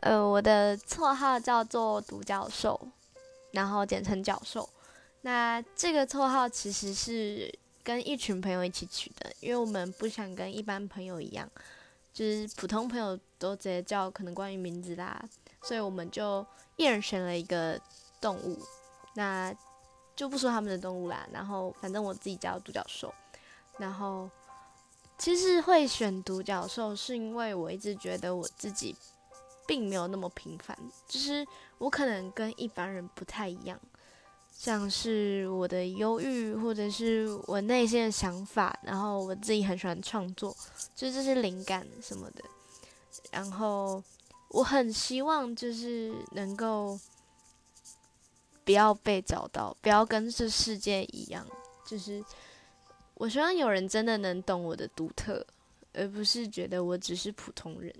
呃，我的绰号叫做独角兽，然后简称角兽。那这个绰号其实是跟一群朋友一起取的，因为我们不想跟一般朋友一样，就是普通朋友都直接叫可能关于名字啦，所以我们就一人选了一个动物，那就不说他们的动物啦。然后反正我自己叫独角兽，然后其实会选独角兽是因为我一直觉得我自己。并没有那么平凡，就是我可能跟一般人不太一样，像是我的忧郁，或者是我内心的想法，然后我自己很喜欢创作，就这些灵感什么的，然后我很希望就是能够不要被找到，不要跟这世界一样，就是我希望有人真的能懂我的独特，而不是觉得我只是普通人。